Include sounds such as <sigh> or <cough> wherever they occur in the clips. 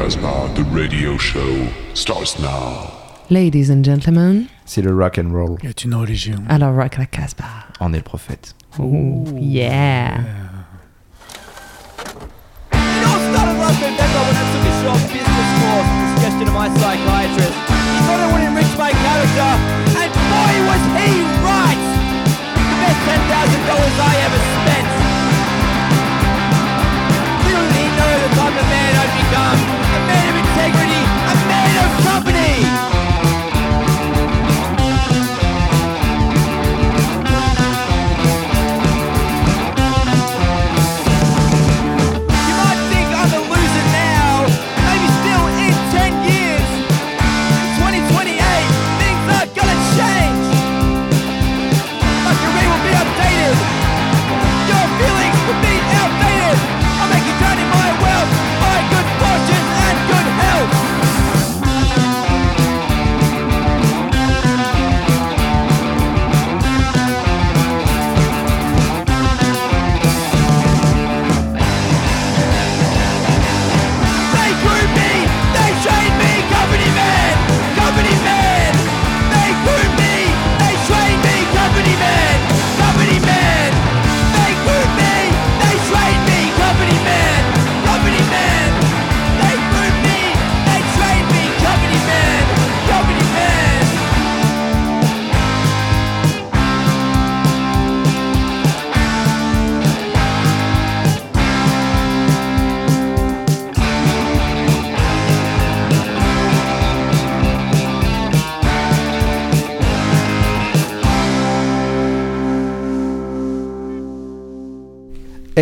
Casbah, the radio show starts now. Ladies and gentlemen, C'est le rock and roll. est une religion. alors rock la Casbah. En est le prophète. Ooh, yeah. You know, I started last November when I took a short business course at the suggestion of my psychiatrist. He thought it would enrich my character, and boy was he right! The best ten thousand dollars I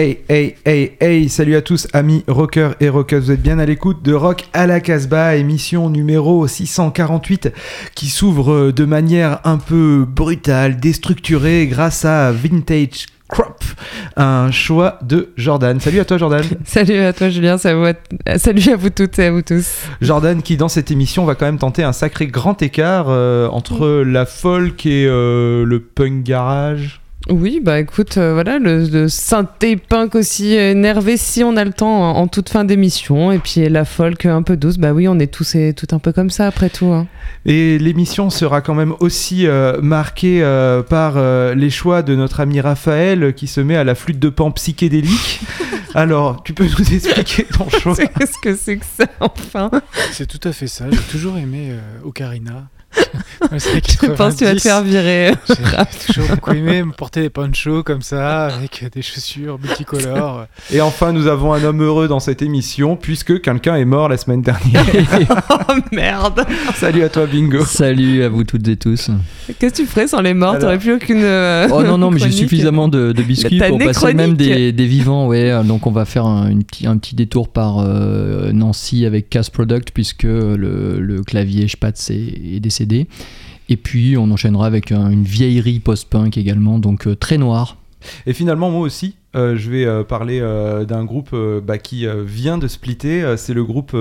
Hey, hey, hey, hey, salut à tous, amis rockers et rockeuses. Vous êtes bien à l'écoute de Rock à la Casbah, émission numéro 648, qui s'ouvre de manière un peu brutale, déstructurée, grâce à Vintage Crop, un choix de Jordan. Salut à toi, Jordan. <laughs> Salut à toi Julien, euh, salut à vous toutes et à vous tous. Jordan, qui dans cette émission va quand même tenter un sacré grand écart euh, entre la folk et euh, le punk garage. Oui, bah écoute, euh, voilà, le, le synthé punk aussi énervé si on a le temps en, en toute fin d'émission. Et puis la folk un peu douce, bah oui, on est tous et tout un peu comme ça après tout. hein. Et l'émission sera quand même aussi euh, marquée euh, par euh, les choix de notre ami Raphaël qui se met à la flûte de pan psychédélique. <laughs> Alors, tu peux nous expliquer ton <laughs> choix? Qu'est-ce que c'est que ça, enfin? C'est tout à fait ça. J'ai toujours aimé euh, Ocarina. Je pense que tu vas te faire virer. J'ai toujours beaucoup aimé me porter des ponchos comme ça, avec des chaussures multicolores. Et enfin, nous avons un homme heureux dans cette émission puisque quelqu'un est mort la semaine dernière. <laughs> <laughs> oh merde Salut à toi, Bingo. Salut à vous toutes et tous. Qu'est-ce que tu ferais sans les morts? Alors- T'aurais plus aucune. euh, Oh non, non, mais j'ai suffisamment de, de biscuits pour passer même des, des vivants. Ouais, donc on va faire un, une petit, un petit détour par euh, Nancy avec Cast Product puisque le, le clavier Spatz est, est décédé. Et puis on enchaînera avec un- une vieillerie post-punk également, donc euh, très noir. Et finalement, moi aussi, euh, je vais euh, parler euh, d'un groupe bah, qui vient de splitter. C'est le groupe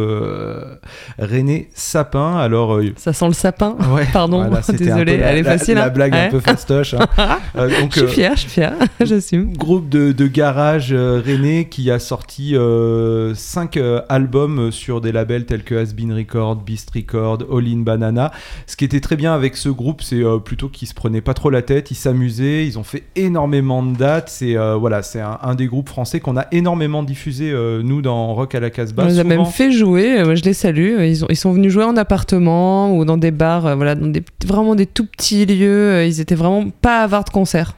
René Sapin. Alors, Ça sent le sapin. <laughs> ouais, Pardon, voilà, un désolé, la- elle est la- facile. La, hein. blague un Ouais. peu fastoche. hein. <laughs> Donc, Je suis fière, je suis fière, <laughs> j'assume. Groupe de, de garage rennais qui a sorti 5 albums sur des labels tels que Asbin Record, Beast Record, All In Banana. Ce qui était très bien avec ce groupe, c'est plutôt qu'ils se prenaient pas trop la tête, ils s'amusaient, ils ont fait énormément de dates. C'est euh, voilà, c'est un, un des groupes français qu'on a énormément diffusé euh, nous dans Rock à la Casbah. on les a Souvent- même fait jouer, euh, je les salue. Ils, ont, ils sont venus jouer en appartement ou dans des bars, euh, voilà, dans des, vraiment des tout petits lieux. euh, Ils étaient vraiment pas avares de concert.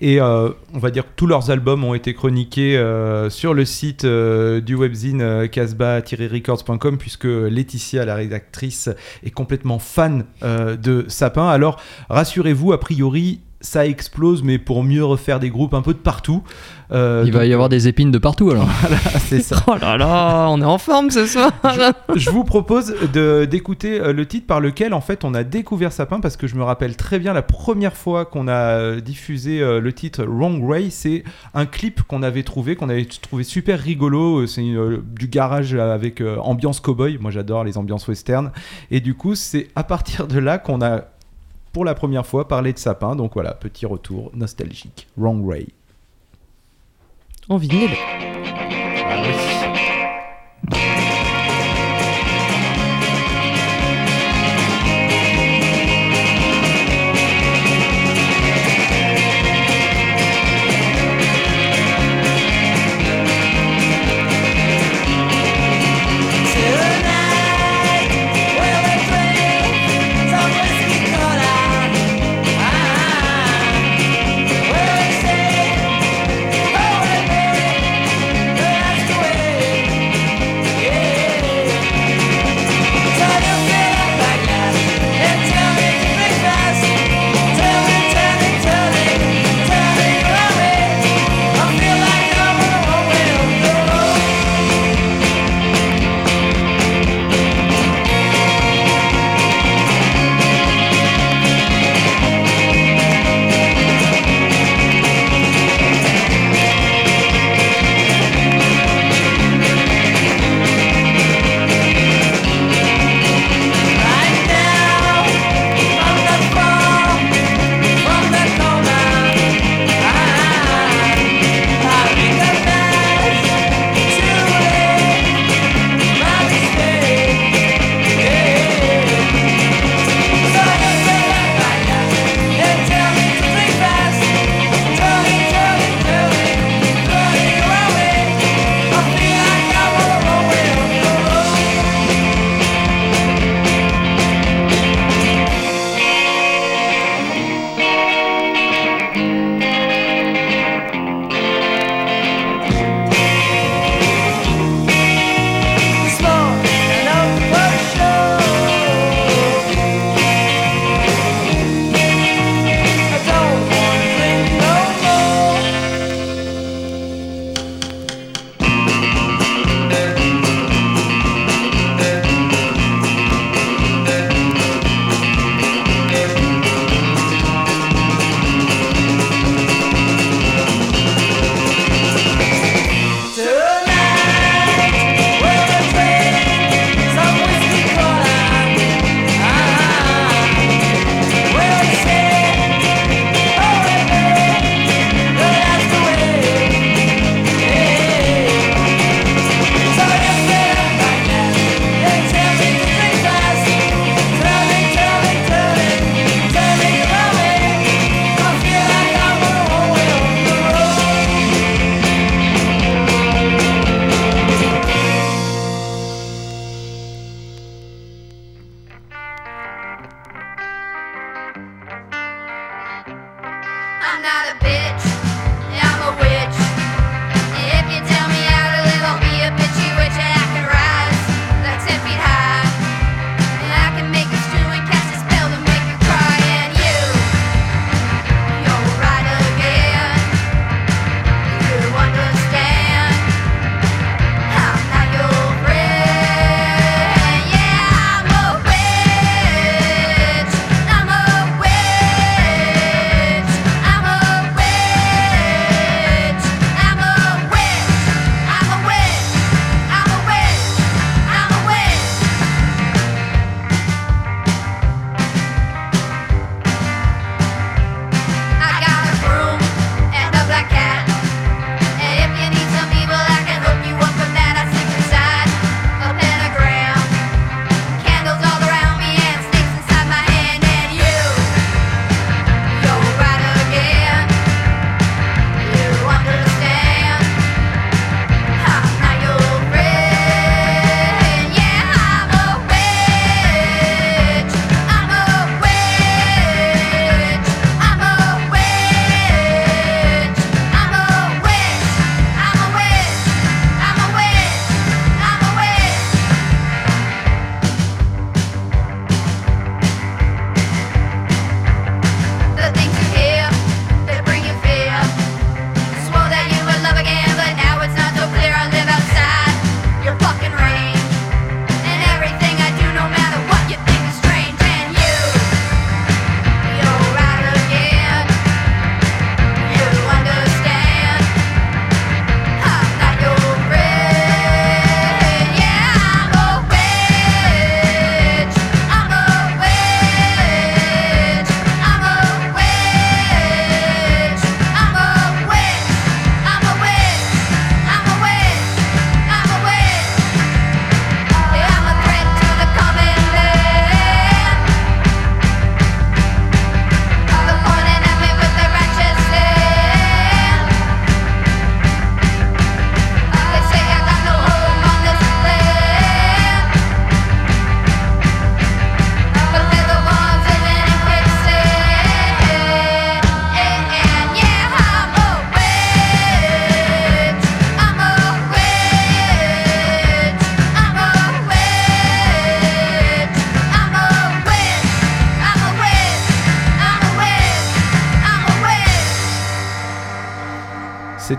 Et euh, on va dire que tous leurs albums ont été chroniqués euh, sur le site euh, du webzine euh, casbah-records.com puisque Laetitia, la rédactrice, est complètement fan euh, de Sapin. Alors rassurez-vous, a priori, ça explose, mais pour mieux refaire des groupes un peu de partout. Euh, Il va y avoir des épines de partout alors. <laughs> Voilà, c'est ça. Oh là là, on est en forme ce soir. <laughs> je vous propose de- d'écouter euh, le titre par lequel en fait on a découvert Sapin parce que je me rappelle très bien la première fois qu'on a euh, diffusé le titre Wrong Way, c'est un clip qu'on avait trouvé, qu'on avait trouvé super rigolo. C'est euh, du garage avec euh, ambiance cowboy. Moi j'adore les ambiances western. Et du coup c'est à partir de là qu'on a pour la première fois parlé de Sapin. Donc voilà, petit retour nostalgique. Wrong Way. En vinyle. Ah oui.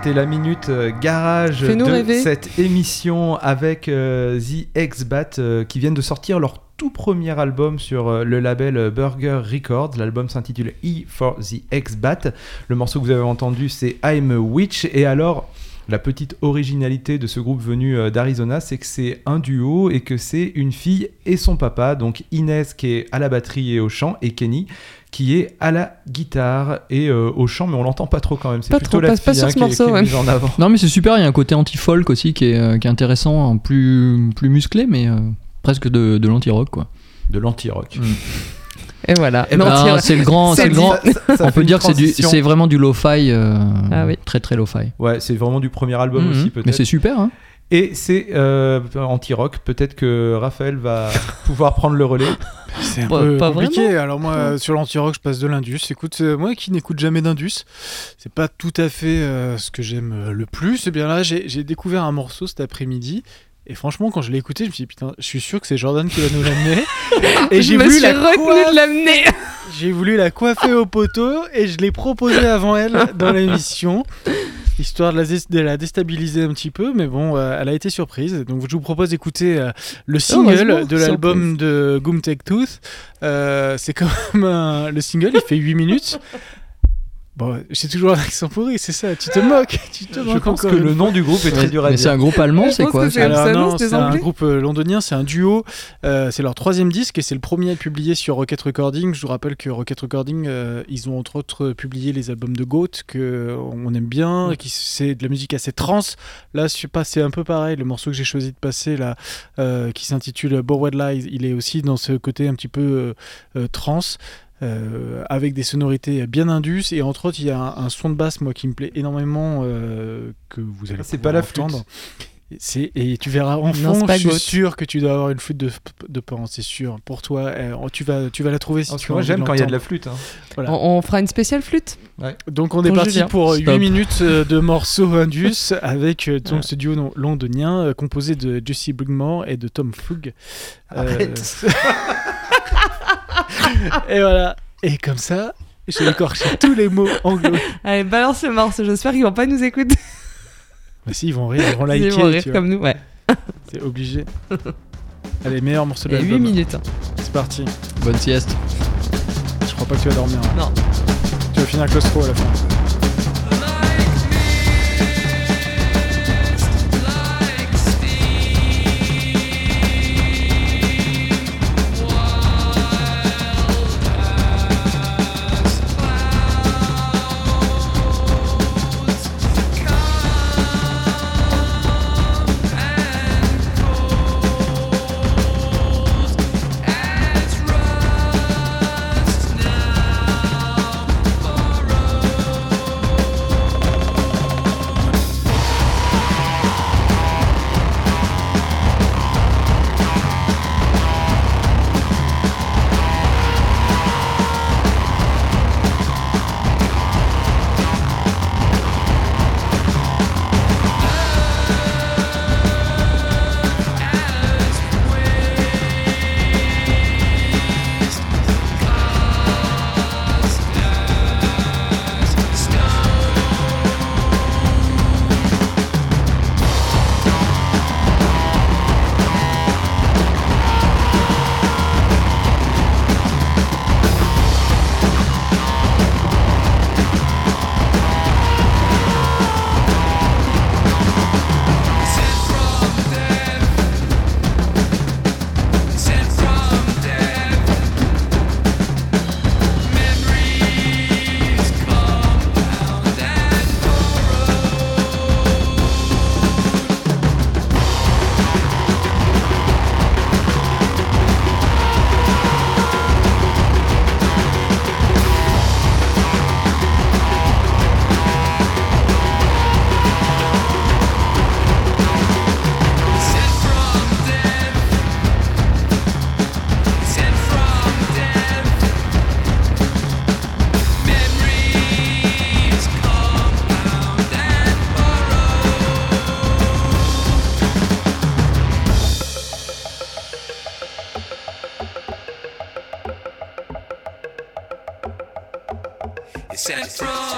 C'était la minute euh, garage de rêver. cette émission avec euh, The X-Bat euh, qui viennent de sortir leur tout premier album sur le label Burger Records. L'album s'intitule E for the X-Bat. Le morceau que vous avez entendu c'est I'm a Witch. Et alors, la petite originalité de ce groupe venu d'Arizona, c'est que c'est un duo et que c'est une fille et son papa. Donc Inès qui est à la batterie et au chant et Kenny qui est à la guitare et euh, au chant, mais on l'entend pas trop quand même. C'est Pas plutôt trop, la pas- pas fille sur hein, ce qui est- morceau, qui est ouais. mise en avant. Non, mais c'est super, il y a un côté anti-folk aussi qui est, euh, qui est intéressant, plus, plus musclé, mais euh, presque de, de l'anti-rock, quoi. De l'anti-rock. Et voilà. Eh ben, Ah, c'est le grand. c'est le grand Ça- ça on peut dire que c'est du- transition. c'est vraiment du lo-fi, euh, Ah oui. très très lo-fi. Ouais, c'est vraiment du premier album Mhm. aussi Mais peut-être. c'est super, hein Et c'est euh, anti-rock. Peut-être que Raphaël va <laughs> pouvoir prendre le relais. C'est un peu pas compliqué. vraiment. Alors moi, euh, sur l'anti-rock, je passe de l'indus. Écoute, euh, moi qui n'écoute jamais d'indus, c'est pas tout à fait euh, ce que j'aime euh, le plus. Et bien là, j'ai j'ai découvert un morceau cet après-midi. Et franchement, quand je l'ai écouté, je me suis dit, putain, je suis sûr que c'est Jordan qui va nous l'amener. <laughs> et j'ai voulu, la de l'amener. <laughs> j'ai voulu la coiffer au poteau et je l'ai proposé avant elle dans l'émission. Histoire de la, dé- de la déstabiliser un petit peu, mais bon, euh, elle a été surprise. Donc je vous propose d'écouter euh, le single de l'album de Goom Take Tooth. Euh, c'est quand même un- le single, il fait 8 minutes. Bon, j'ai toujours un accent pourri, c'est ça, tu te moques, <laughs> tu te Je moques pense encore que le nom du groupe est très dur à Mais c'est dire. un groupe allemand, Je c'est pense quoi c'est- c'est c'est un groupe londonien, c'est un duo. euh, c'est leur troisième disque et c'est le premier à être publié sur Rocket Recording. Je vous rappelle que Rocket Recording, euh, ils ont entre autres publié les albums de Goat que on aime bien, qui c'est de la musique assez trans. Là, je c'est un peu pareil. Le morceau que j'ai choisi de passer là, euh, qui s'intitule Borrowed Lies, il est aussi dans ce côté un petit peu euh, euh, trans. Euh, avec des sonorités bien indus et entre autres il y a un, un son de basse moi qui me plaît énormément euh, que vous allez c'est pouvoir pas la flûte. entendre C'est et tu verras en Non, fond, je suis sûr que tu dois avoir une flûte de, de pan, c'est sûr. Pour toi, euh, tu vas tu vas la trouver si Parce tu moi j'aime quand il y a de la flûte. hein. Voilà. On, on fera une spéciale flûte Donc on est parti pour 8 Stop. minutes euh, de morceaux <laughs> Indus avec donc ce duo non- londonien composé de Jesse Brigmore et de Tom Flug. Euh, <laughs> <laughs> et voilà. Et comme ça, j'ai écorché tous les mots anglo. Allez, balance le morceau, j'espère qu'ils vont pas nous écouter. Mais si, ils vont rire, ils vont Ils liker, vont rire tu vois. comme nous, ouais. c'est obligé. Allez, meilleur morceau de Et 8 l'album. minutes. hein. C'est parti. Bonne sieste. Je crois pas que tu vas dormir. hein. Non. Tu vas finir claustro à la fin.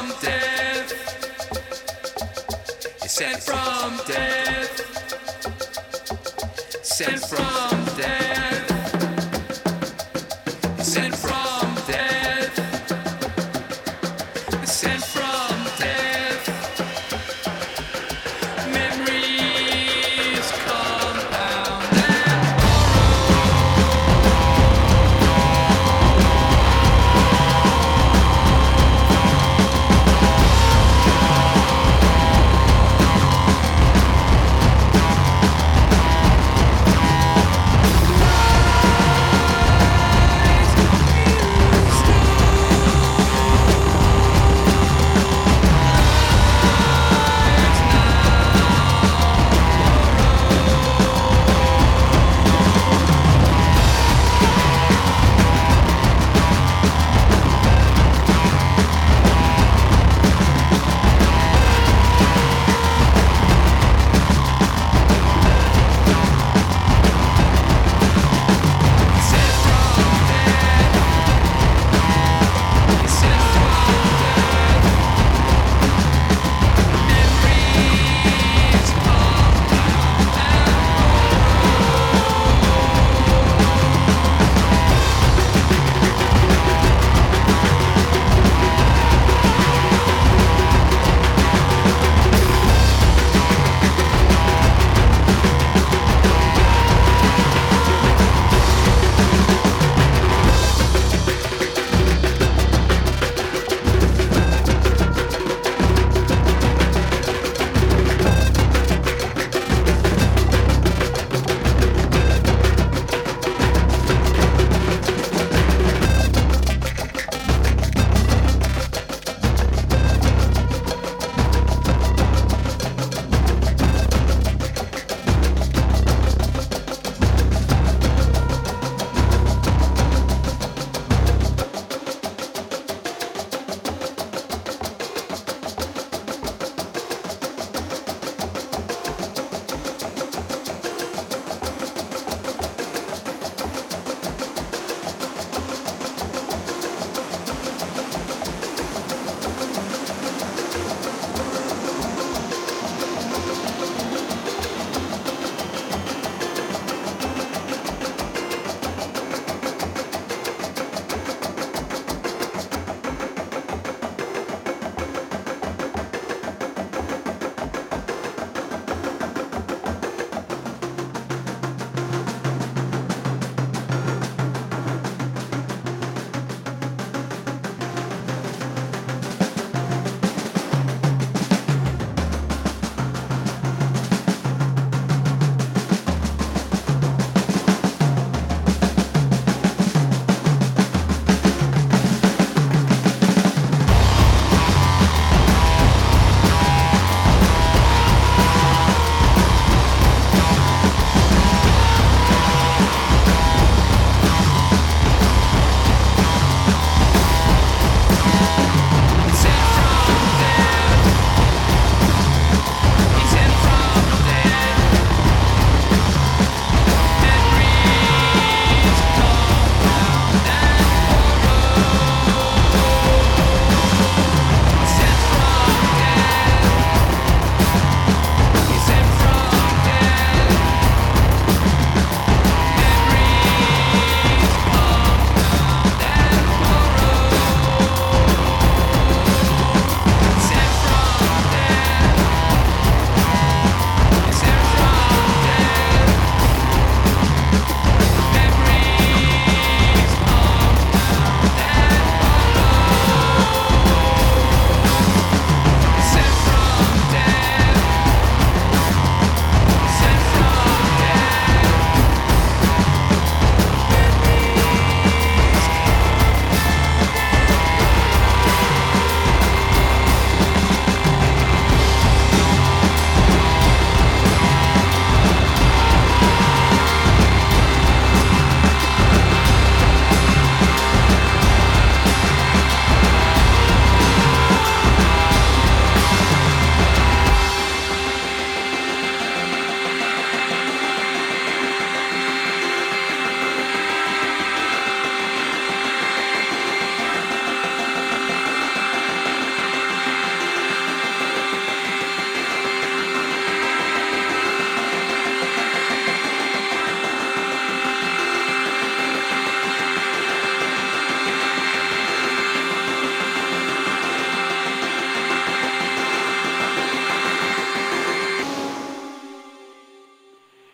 From death. Sent from death. Sent from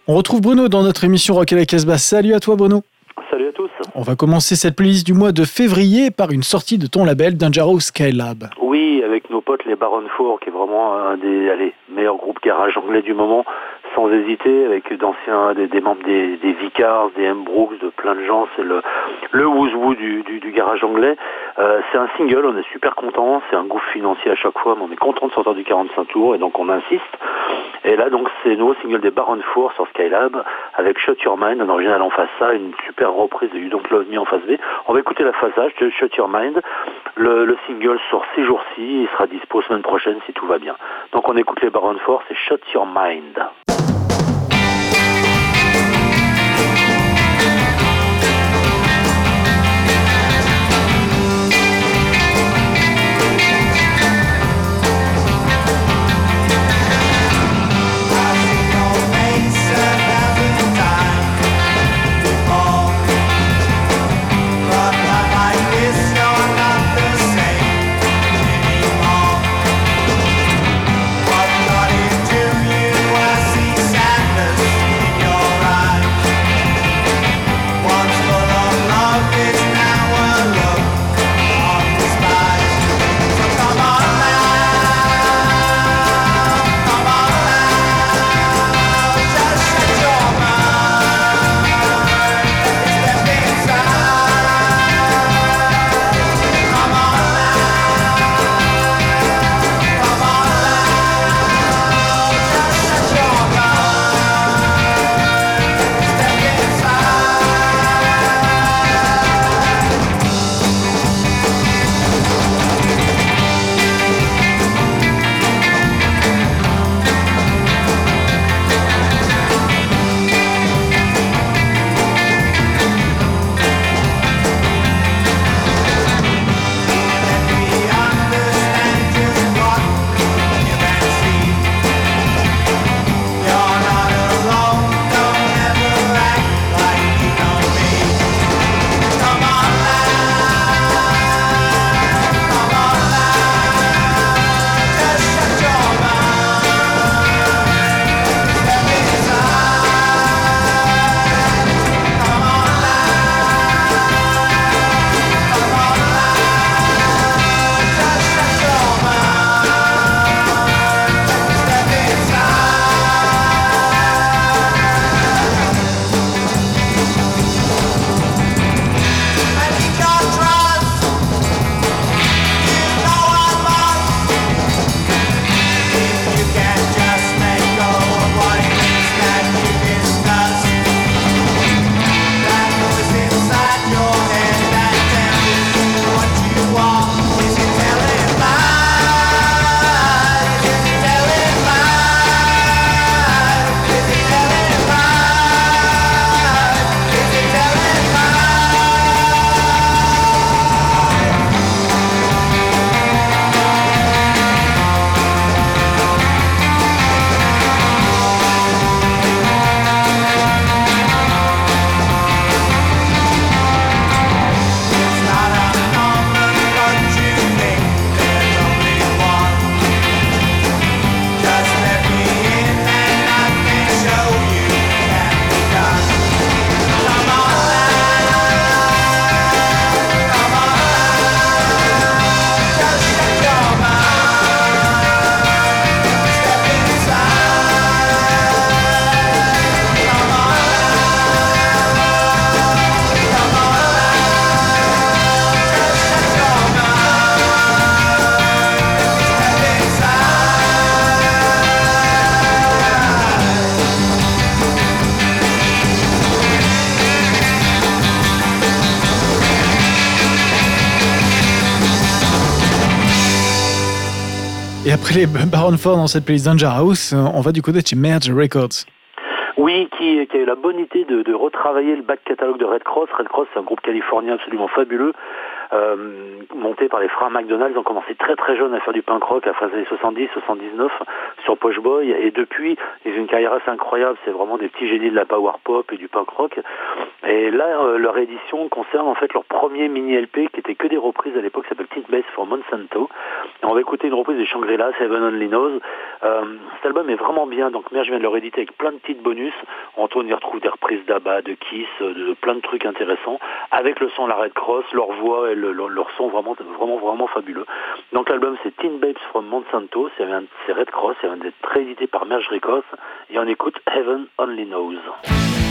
On retrouve Bruno dans notre émission Rock à la Casbah. Salut à toi Bruno. Salut à tous. On va commencer cette playlist du mois de février par une sortie de ton label Dangerous Skylab. Oui, avec nos potes les Baron Four, qui est vraiment un des allez, meilleurs groupes garage anglais du moment, sans hésiter, avec d'anciens, des, des membres des, des Vicars, des M. Brooks, de plein de gens. C'est le, le who's who du, du, du garage anglais. Euh, c'est un single, on est super content. C'est un gouffre financier à chaque fois, mais on est content de sortir du 45 tours et donc on insiste. Et là, donc, c'est le nouveau single des Baron Four sur Skylab avec Shut Your Mind, un original en face A, une super reprise de You Don't Love Me en face B. On va écouter la face A, Shut Your Mind. Le, le single sort ces jours-ci, il sera dispo semaine prochaine si tout va bien. Donc on écoute les Baron Four, c'est Shut Your Mind. Baron Ford dans cette playlist Danger House, on va du côté de chez Merge Records. Oui, qui, a eu la bonne idée de, retravailler le back catalogue de Red Cross. Red Cross, c'est un groupe californien absolument fabuleux, euh, monté par les frères McDonald. Ils ont commencé très très jeunes à faire du punk rock à la fin des années 70, 79 sur Posh Boy. Et depuis, ils ont une carrière assez incroyable. C'est vraiment des petits génies de la power pop et du punk rock. Et là, euh, leur édition concerne en fait leur premier mini LP qui était que des reprises à l'époque, s'appelle Teen Bass for Monsanto. On va écouter une reprise des Shangri-La, Heaven Only Knows. Euh, cet album est vraiment bien. Donc, Merge vient de leur éditer avec plein de petites bonus. On y retrouve des reprises d'Abba, de Kiss, de, de plein de trucs intéressants, avec le son de la Red Cross, leur voix et le- leur, son vraiment, vraiment, vraiment fabuleux. Donc l'album c'est Teen Babes from Monsanto, c'est Red Cross, c'est un d'être réédité par Merge Records, et on écoute Heaven Only Knows.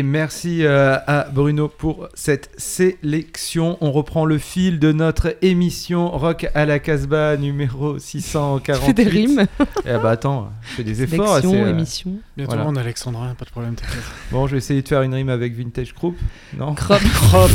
Et merci euh, à Bruno pour cette sélection. On reprend le fil de notre émission Rock à la Casbah numéro 648. Tu fais des rimes. Eh bah attends, je fais des efforts. Sélection, c'est, euh, émission. Bientôt Voilà. on a Alexandrin, pas de problème. Bon, je vais essayer de faire une rime avec Vintage Group. Non? Crop. <laughs>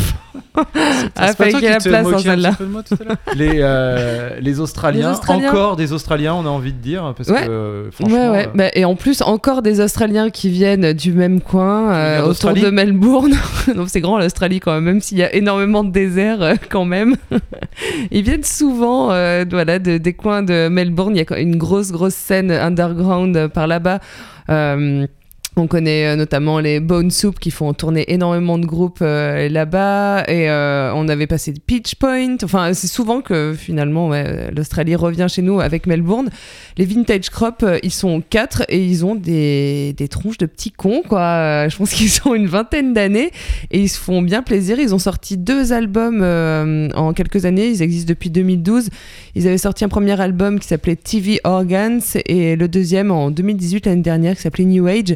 C'est Ah, pas toi qu'il y qui la te place un celle-là. <laughs> les, euh, les Australiens, Les Australiens. encore des Australiens, on a envie de dire, parce Ouais. que euh, franchement. Ouais, ouais. euh, Bah, et en plus, encore des Australiens qui viennent du même coin, euh, autour de Melbourne. <laughs> Donc c'est grand l'Australie quand même, même s'il y a énormément de désert euh, quand même. <laughs> Ils viennent souvent euh, voilà, de, des coins de Melbourne. Il y a une grosse, grosse scène underground euh, par là-bas. Euh, on connaît euh, notamment les Bone Soup qui font tourner énormément de groupes euh, là-bas et euh, on avait passé Pitch Point. Enfin, c'est souvent que finalement ouais, l'Australie revient chez nous avec Melbourne. Les Vintage Crop, euh, ils sont quatre et ils ont des, des tronches de petits cons quoi. Euh, Je pense <laughs> qu'ils ont une vingtaine d'années et ils se font bien plaisir. Ils ont sorti deux albums en quelques années. Ils existent depuis 2012. Ils avaient sorti un premier album qui s'appelait TV Organs et le deuxième en 2018 l'année dernière qui s'appelait New Age.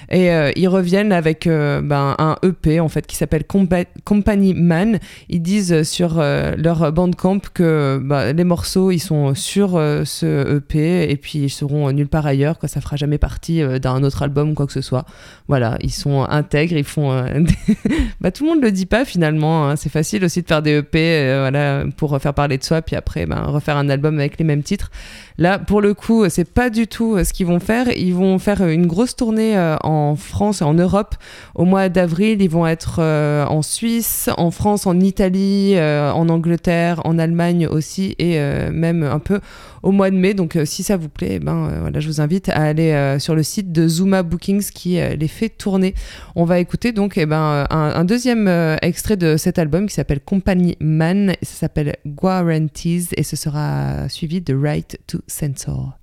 Et euh, ils reviennent avec euh, ben, un EP en fait qui s'appelle Compa- Company Man. Ils disent sur euh, leur bandcamp que bah, les morceaux ils sont sur ce EP et puis ils seront nulle part ailleurs. Quoi, ça fera jamais partie d'un autre album ou quoi que ce soit. Voilà, ils sont intègres, ils font. des- <laughs> bah, tout le monde le dit pas finalement. hein. C'est facile aussi de faire des EP voilà, pour faire parler de soi puis après ben, refaire un album avec les mêmes titres. Là, pour le coup, c'est pas du tout ce qu'ils vont faire. Ils vont faire une grosse tournée en en France et en Europe. Au mois d'avril, ils vont être euh, en Suisse, en France, en Italie, euh, en Angleterre, en Allemagne aussi, et euh, même un peu au mois de mai. Donc si ça vous plaît, eh ben, voilà, je vous invite à aller sur le site de Zuma Bookings qui les fait tourner. On va écouter donc eh ben, un, un, deuxième extrait de cet album qui s'appelle Company Man, ça s'appelle Guarantees, et ce sera suivi de Right to Censor.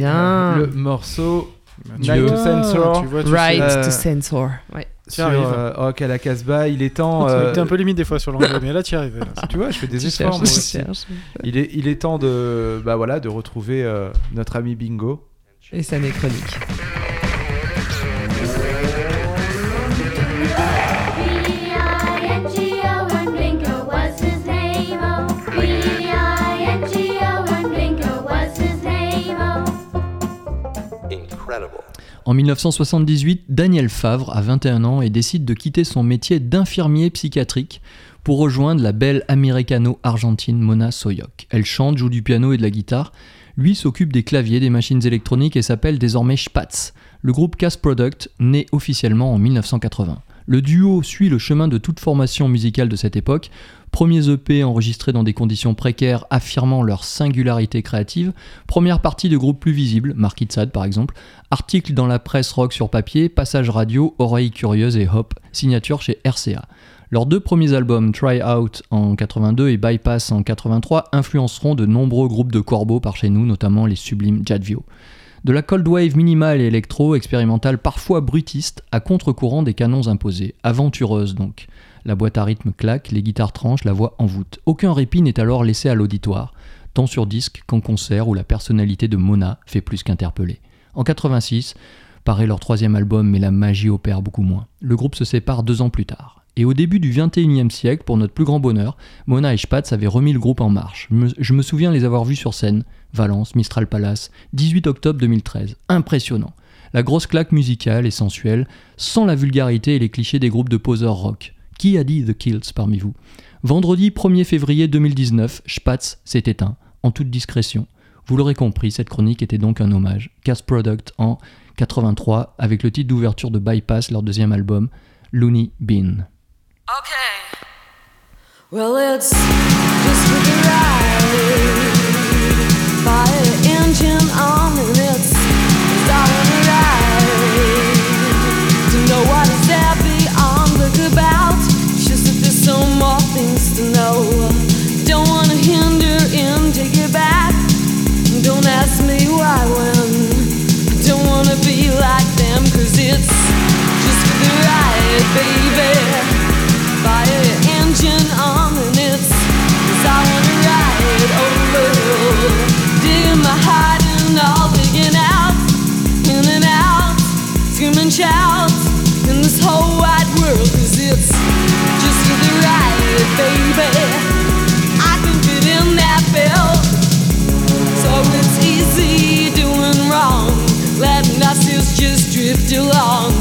Le morceau Tu Night to Sensor tu vois, tu Right sais, euh, to Sensor. Ouais. sur arrives. euh, Rock à la Casbah. Il est temps. euh, T'es un peu limite des fois sur l'anglais, mais là tu y arrives. <laughs> tu vois, je fais des Tu efforts. cherches, moi tu aussi. cherches. Il est, il est temps de, bah voilà, de retrouver euh, notre ami Bingo. Et sa chronique. En 1978, Daniel Favre a 21 ans et décide de quitter son métier d'infirmier psychiatrique pour rejoindre la belle américano-argentine Mona Soyoc. Elle chante, joue du piano et de la guitare. Lui s'occupe des claviers, des machines électroniques et s'appelle désormais Spatz, le groupe Cast Product, né officiellement en 1980. Le duo suit le chemin de toute formation musicale de cette époque, premiers EP enregistrés dans des conditions précaires affirmant leur singularité créative, première partie de groupes plus visibles, Marquis de Sade par exemple, articles dans la presse rock sur papier, passage radio, oreilles curieuses et hop, signature chez RCA. Leurs deux premiers albums, Try Out en 82 et Bypass en 83, influenceront de nombreux groupes de corbeaux par chez nous, notamment les sublimes Jadvio. De la cold wave minimale et électro, expérimentale parfois brutiste, à contre-courant des canons imposés, aventureuse donc. La boîte à rythme claque, les guitares tranchent, la voix envoûte. Aucun répit n'est alors laissé à l'auditoire, tant sur disque qu'en concert où la personnalité de Mona fait plus qu'interpeller. En 86, paraît leur troisième album, mais la magie opère beaucoup moins. Le groupe se sépare deux ans plus tard. Et au début du 21e siècle, pour notre plus grand bonheur, Mona et Spatz avaient remis le groupe en marche. Je me, je me souviens les avoir vus sur scène, Valence, Mistral Palace, 18 octobre 2013. Impressionnant. La grosse claque musicale et sensuelle, sans la vulgarité et les clichés des groupes de poseurs rock. Qui a dit The Kills parmi vous? Vendredi 1er février 2019, Spatz s'est éteint, en toute discrétion. Vous l'aurez compris, cette chronique était donc un hommage. Cast Product en 83, avec le titre d'ouverture de Bypass, leur deuxième album, Looney Bean. Okay. Well, long.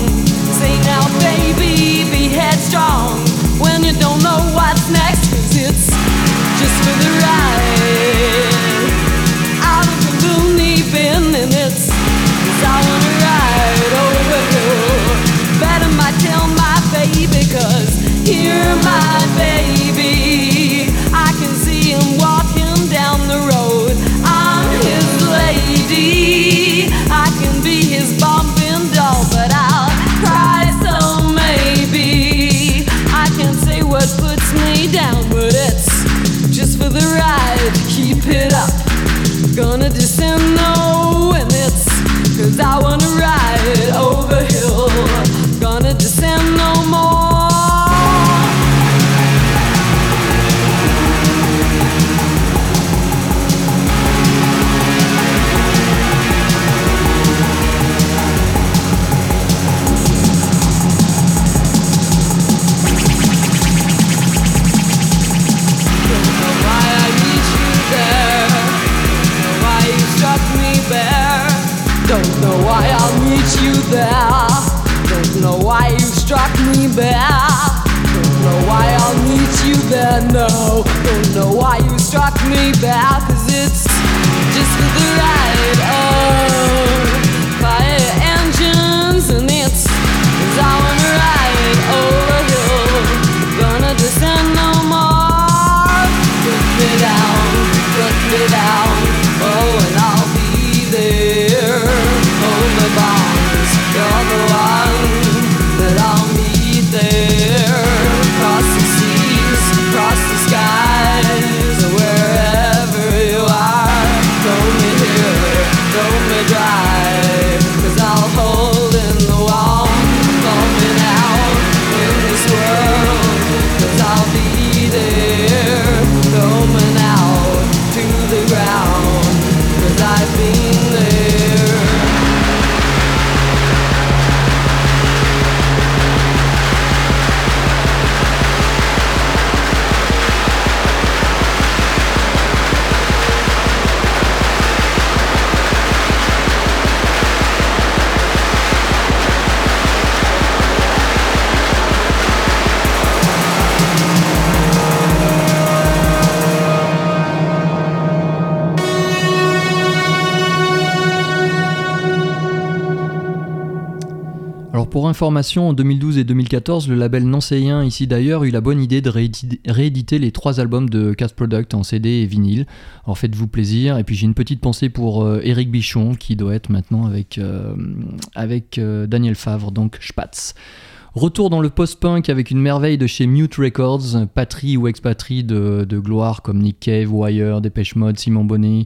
Information, en 2012 et 2014, le label nancéien, ici d'ailleurs, eut la bonne idée de réédi- rééditer les trois albums de Cast Product en CD et vinyle. Alors faites-vous plaisir. Et puis j'ai une petite pensée pour euh, Eric Bichon, qui doit être maintenant avec, euh, avec euh, Daniel Favre, donc Spatz. Retour dans le post-punk avec une merveille de chez Mute Records, patrie ou expatrie de, de gloire comme Nick Cave, Wire, Dépêche Mode, Simon Bonnet,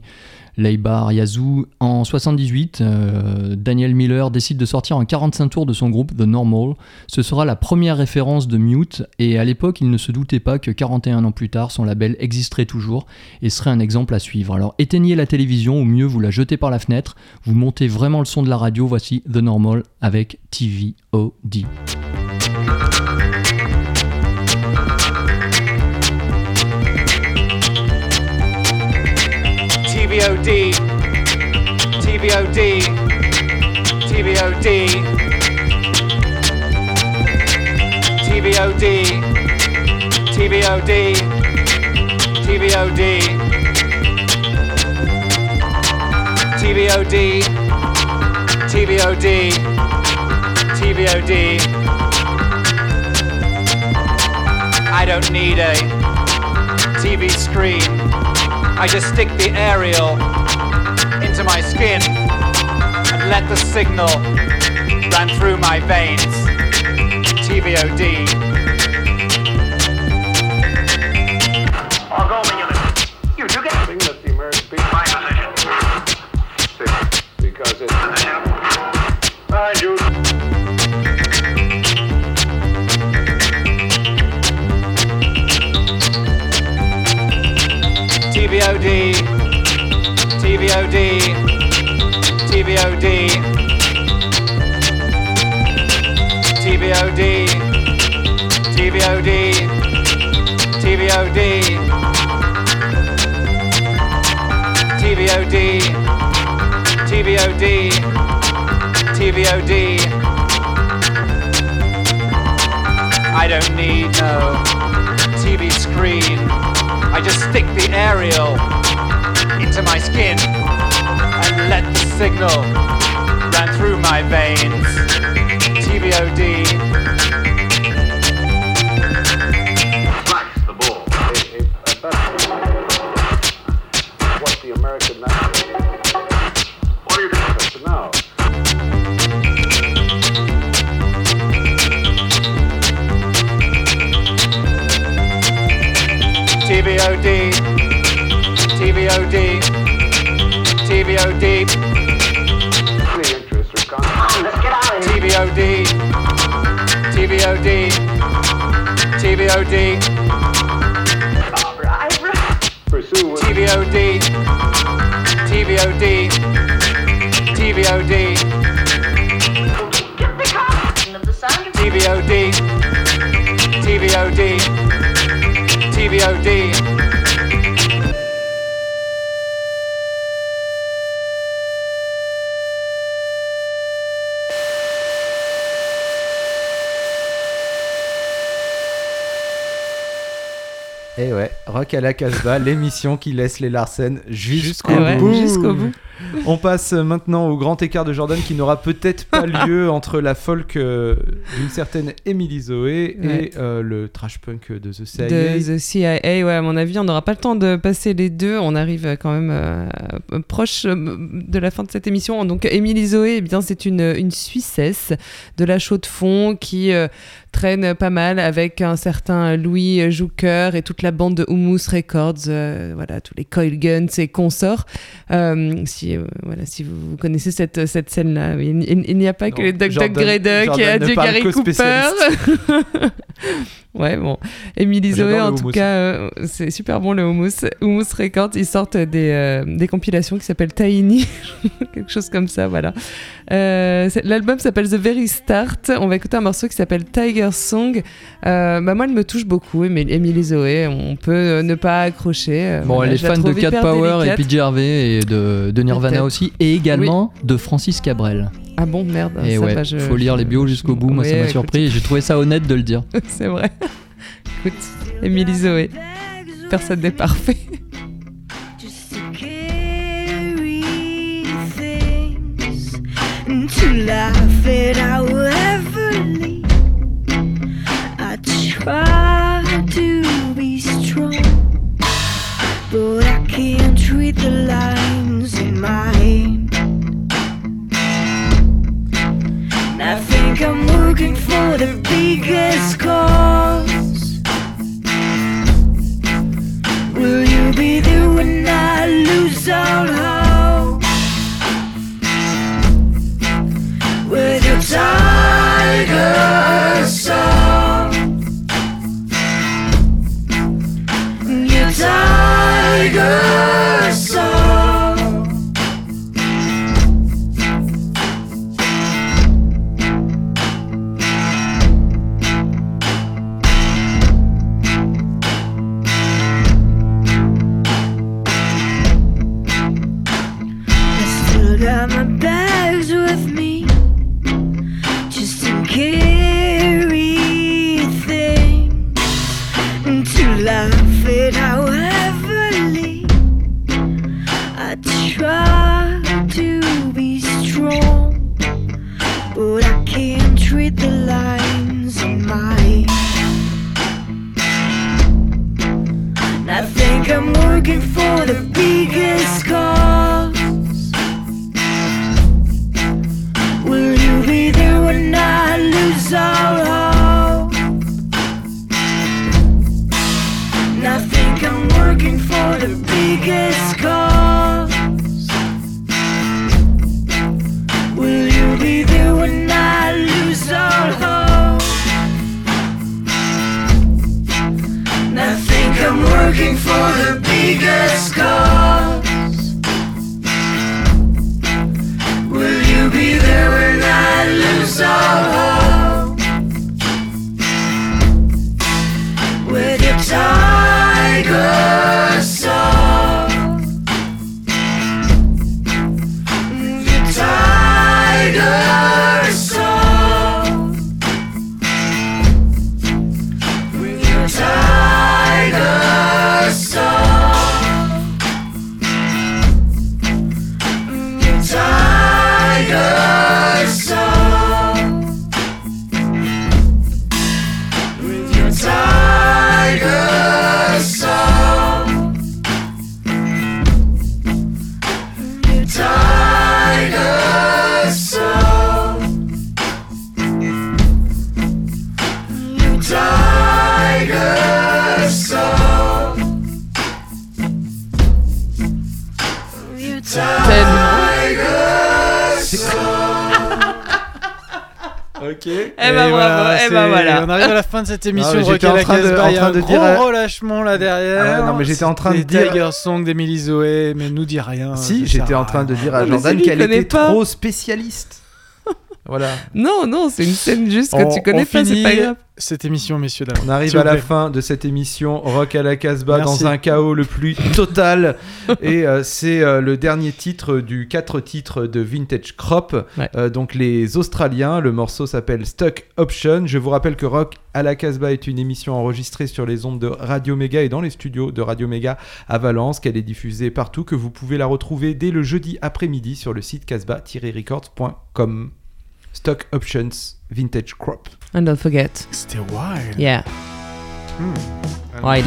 Leibar, Yazoo. En 78, euh, Daniel Miller décide de sortir en 45 tours de son groupe The Normal. Ce sera la première référence de Mute et à l'époque, il ne se doutait pas que 41 ans plus tard, son label existerait toujours et serait un exemple à suivre. Alors éteignez la télévision ou mieux vous la jetez par la fenêtre, vous montez vraiment le son de la radio, voici The Normal avec TVOD. TVOD, TVOD, TVOD, TVOD, TVOD, TVOD, TVOD, TVOD, TVOD. I don't need a TV screen. I just stick the aerial into my skin and let the signal run through my veins. TVOD. TVOD. TVOD. TVOD. TVOD. I don't need no TV screen. I just stick the aerial into my skin and let the signal run through my veins. TVOD. Here. TVOD. TVOD. TVOD. Pursue TVOD. TVOD. TVOD. TVOD. TVOD. TVOD. Rock à la Casbah, <laughs> l'émission qui laisse les Larsen jusqu'au ouais, bout. On passe maintenant au grand écart de Jordan qui n'aura peut-être pas <laughs> lieu entre la folk euh, d'une certaine Emily Zoé Ouais. et euh, le trash punk de The CIA. de The CIA. Ouais, à mon avis, on n'aura pas le temps de passer les deux. On arrive quand même euh, proche de la fin de cette émission. Donc, Émilie Zoé, eh bien, c'est une, une Suissesse de la chaux de fond qui traîne pas mal avec un certain Louis Jouker et toute la bande de Humus Records. euh, voilà, tous les Coil Guns et consorts. Euh, si, euh, voilà, si vous, connaissez cette, cette scène-là, il, il- il n'y a pas que les Duck Duck Grey Duck et ne Adieu parle Gary Cooper. <laughs> ouais, bon. J'adore Zoé, en tout hummus. cas, c'est super bon le hummus. Hummus Records, ils sortent des, des compilations qui s'appellent Tiny, <laughs> quelque chose comme ça, voilà. L'album s'appelle The Very Start. On va écouter un morceau qui s'appelle Tiger Song. Euh, bah moi, elle me touche beaucoup, Émilie Zoé. On peut euh, ne pas accrocher. euh, Bon, voilà, elle est fan de Cat Power et. PJ Harvey et de, de Nirvana aussi, et également de Francis Cabrel. Ah bon, merde. et ça ouais, va, je- faut lire les bios jusqu'au bout, moi ça m'a surpris et j'ai trouvé ça honnête de le dire. <laughs> c'est vrai. Écoute, Émilie Zoé. Personne n'est parfait. to laugh disco cette émission. mais de j'étais Rock à en train la de- Casbah. en Il y a train un de gros dire, euh, relâchement là derrière. Ah non, mais j'étais en train de dire- Tiger Song d'Emily Zoé, mais nous dis rien. Si, ça j'étais en train de dire à Non, Jordan qu'elle était pas. trop spécialiste. Voilà. Non, non, c'est une scène juste que On- tu connais on pas, c'est finit pas grave. Cette émission, messieurs dames. On arrive à la plaît. fin de cette émission Rock à la Casbah Merci. dans un chaos le plus total. <laughs> Et euh, c'est euh, le dernier titre du quatre titres de Vintage Crop. Ouais. Euh, donc les Australiens. Le morceau s'appelle Stock Option. Je vous rappelle que Rock à la Casbah est une émission enregistrée sur les ondes de Radio Méga et dans les studios de Radio Méga à Valence, qu'elle est diffusée partout, que vous pouvez la retrouver dès le jeudi après-midi sur le site casbah-records.com. Stock Options Vintage Crop. And don't forget. Still wild. Yeah. Hmm. Wild.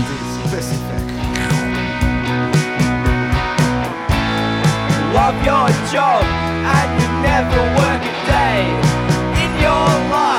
Love your job and you never work a day in your life.